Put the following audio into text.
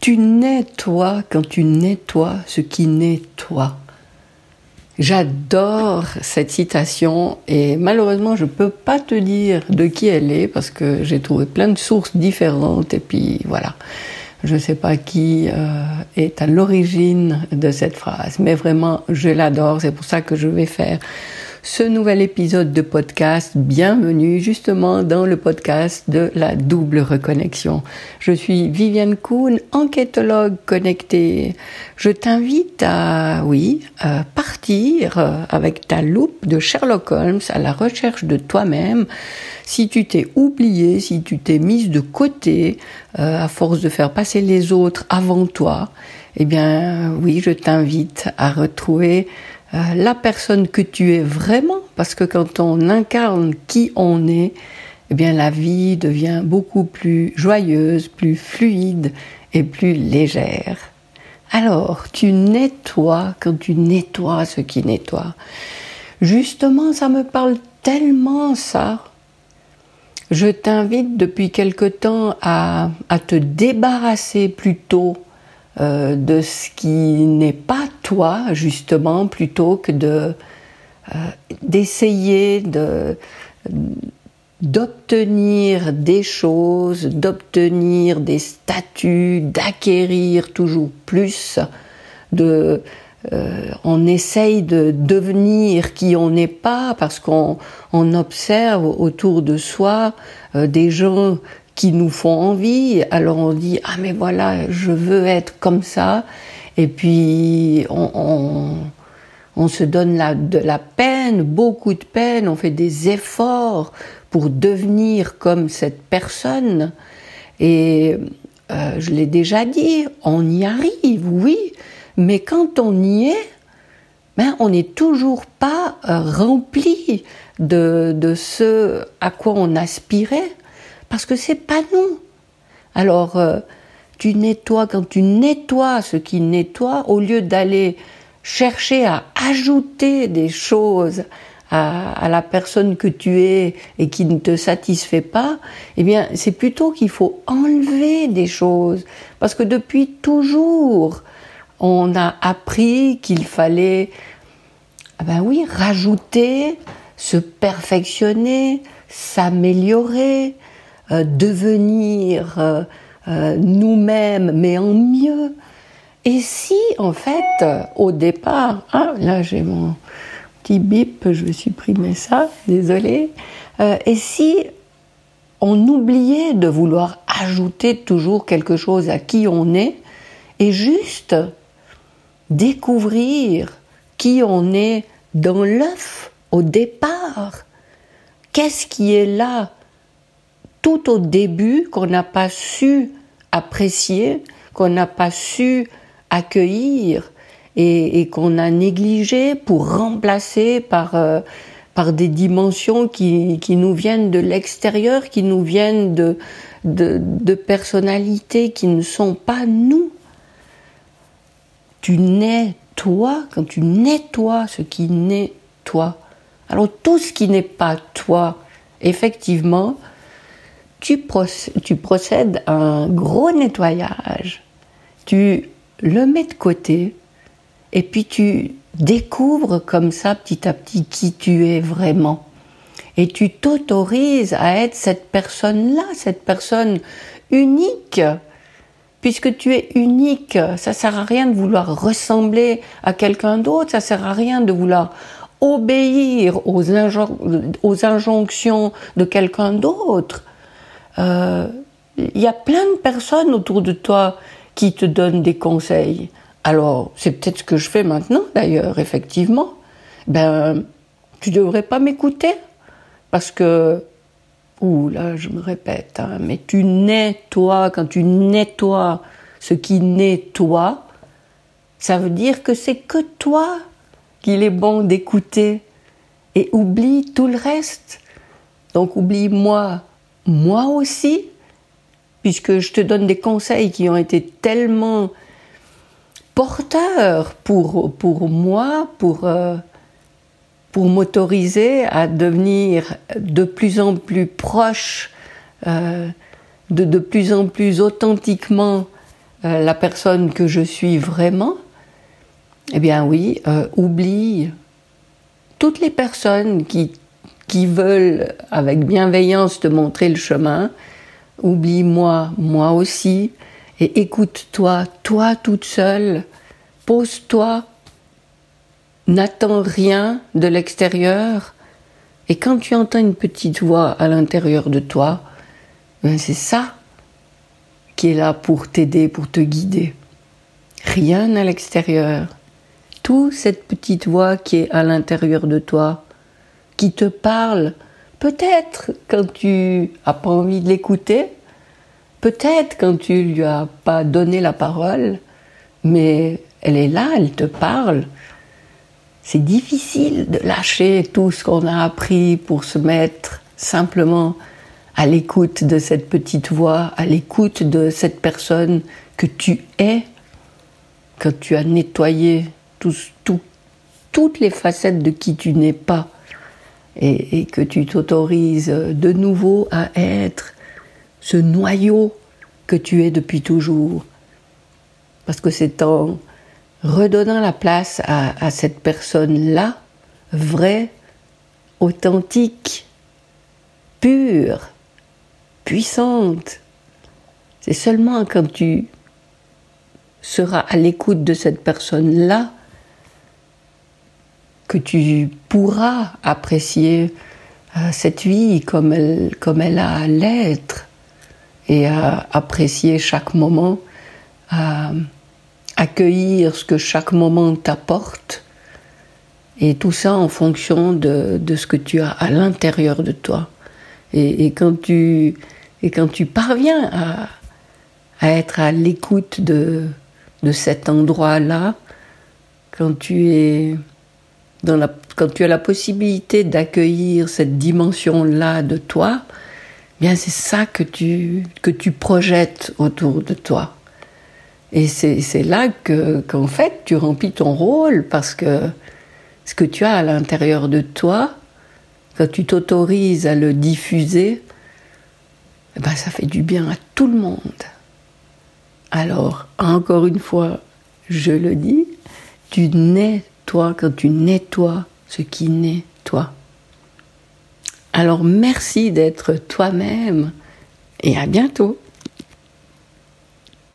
Tu nettoies quand tu nettoies ce qui nettoie. J'adore cette citation et malheureusement je ne peux pas te dire de qui elle est parce que j'ai trouvé plein de sources différentes et puis voilà. Je ne sais pas qui euh, est à l'origine de cette phrase, mais vraiment je l'adore, c'est pour ça que je vais faire ce nouvel épisode de podcast. Bienvenue justement dans le podcast de la double reconnexion. Je suis Viviane Kuhn, enquêtologue connectée. Je t'invite à, oui, partir avec ta loupe de Sherlock Holmes à la recherche de toi-même. Si tu t'es oublié, si tu t'es mise de côté euh, à force de faire passer les autres avant toi, eh bien oui, je t'invite à retrouver euh, la personne que tu es vraiment, parce que quand on incarne qui on est, eh bien la vie devient beaucoup plus joyeuse, plus fluide et plus légère. Alors, tu nettoies quand tu nettoies ce qui nettoie. Justement, ça me parle tellement ça. Je t'invite depuis quelque temps à, à te débarrasser plutôt euh, de ce qui n'est pas toi, justement, plutôt que de euh, d'essayer de d'obtenir des choses, d'obtenir des statuts, d'acquérir toujours plus, de euh, on essaye de devenir qui on n'est pas parce qu'on on observe autour de soi des gens qui nous font envie. Alors on dit ah mais voilà je veux être comme ça. Et puis on, on, se donne la, de la peine, beaucoup de peine, on fait des efforts pour devenir comme cette personne. Et euh, je l'ai déjà dit, on y arrive, oui, mais quand on y est, ben, on n'est toujours pas euh, rempli de, de ce à quoi on aspirait parce que c'est pas nous. Alors, euh, tu nettoies, quand tu nettoies ce qui nettoie, au lieu d'aller chercher à ajouter des choses à, la personne que tu es et qui ne te satisfait pas, eh bien, c'est plutôt qu'il faut enlever des choses. Parce que depuis toujours, on a appris qu'il fallait, ah ben oui, rajouter, se perfectionner, s'améliorer, devenir euh, euh, nous-mêmes, mais en mieux. Et si, en fait, au départ, ah, là j'ai mon petit bip, je vais supprimer ça, désolé. et si on oubliait de vouloir ajouter toujours quelque chose à qui on est, et juste découvrir qui on est dans l'œuf au départ. Qu'est-ce qui est là tout au début qu'on n'a pas su apprécier, qu'on n'a pas su accueillir et, qu'on a négligé pour remplacer par, euh, par des dimensions qui, qui nous viennent de l'extérieur, qui nous viennent de, de, personnalités qui ne sont pas nous. Tu nais toi quand tu nettoies ce qui naît toi. Alors tout ce qui n'est pas toi, effectivement, tu, procèdes, à un gros nettoyage, tu le mets de côté, et puis tu découvres comme ça petit à petit qui tu es vraiment. Et tu t'autorises à être cette personne-là, cette personne unique. Puisque tu es unique, ça sert à rien de vouloir ressembler à quelqu'un d'autre, ça sert à rien de vouloir obéir aux, aux injonctions de quelqu'un d'autre il euh, y a plein de personnes autour de toi qui te donnent des conseils. Alors, c'est peut-être ce que je fais maintenant, d'ailleurs, effectivement. Ben, tu devrais pas m'écouter. Parce que, ouh là, je me répète, hein, mais tu nettoies, quand tu nettoies ce qui nettoie, ça veut dire que c'est que toi qu'il est bon d'écouter. Et oublie tout le reste. Donc oublie moi, moi aussi, puisque je te donne des conseils qui ont été tellement porteurs pour, pour moi, pour, euh, pour m'autoriser à devenir de plus en plus proche, euh, de, de plus en plus authentiquement euh, la personne que je suis vraiment, eh bien oui, oublie toutes les personnes qui, qui veulent avec bienveillance te montrer le chemin, oublie moi, moi aussi, et écoute-toi, toi toute seule, pose-toi, n'attends rien de l'extérieur, et quand tu entends une petite voix à l'intérieur de toi, ben c'est ça qui est là pour t'aider, pour te guider. Rien à l'extérieur. Tout cette petite voix qui est à l'intérieur de toi, qui te parle, peut-être quand tu n'as pas envie de l'écouter, peut-être quand tu lui as pas donné la parole, mais elle est là, elle te parle. C'est difficile de lâcher tout ce qu'on a appris pour se mettre simplement à l'écoute de cette petite voix, à l'écoute de cette personne que tu es, quand tu as nettoyé toutes les facettes de qui tu n'es pas et, que tu t'autorises de nouveau à être ce noyau que tu es depuis toujours. Parce que c'est en redonnant la place à cette personne-là, vraie, authentique, pure, puissante. C'est seulement quand tu seras à l'écoute de cette personne-là que tu pourras apprécier euh, cette vie comme elle, comme elle a à l'être et à apprécier chaque moment, à accueillir ce que chaque moment t'apporte et tout ça en fonction de, de ce que tu as à l'intérieur de toi. Et, quand tu et quand tu parviens à, à être à l'écoute de, de cet endroit-là, quand tu es quand tu as la possibilité d'accueillir cette dimension-là de toi, eh bien c'est ça que tu, que tu projettes autour de toi. Et c'est là que qu'en fait tu remplis ton rôle parce que ce que tu as à l'intérieur de toi, quand tu t'autorises à le diffuser, eh ben, ça fait du bien à tout le monde. Alors, encore une fois, je le dis, tu nais quand tu nettoies ce qui naît toi. Alors merci d'être toi-même et à bientôt.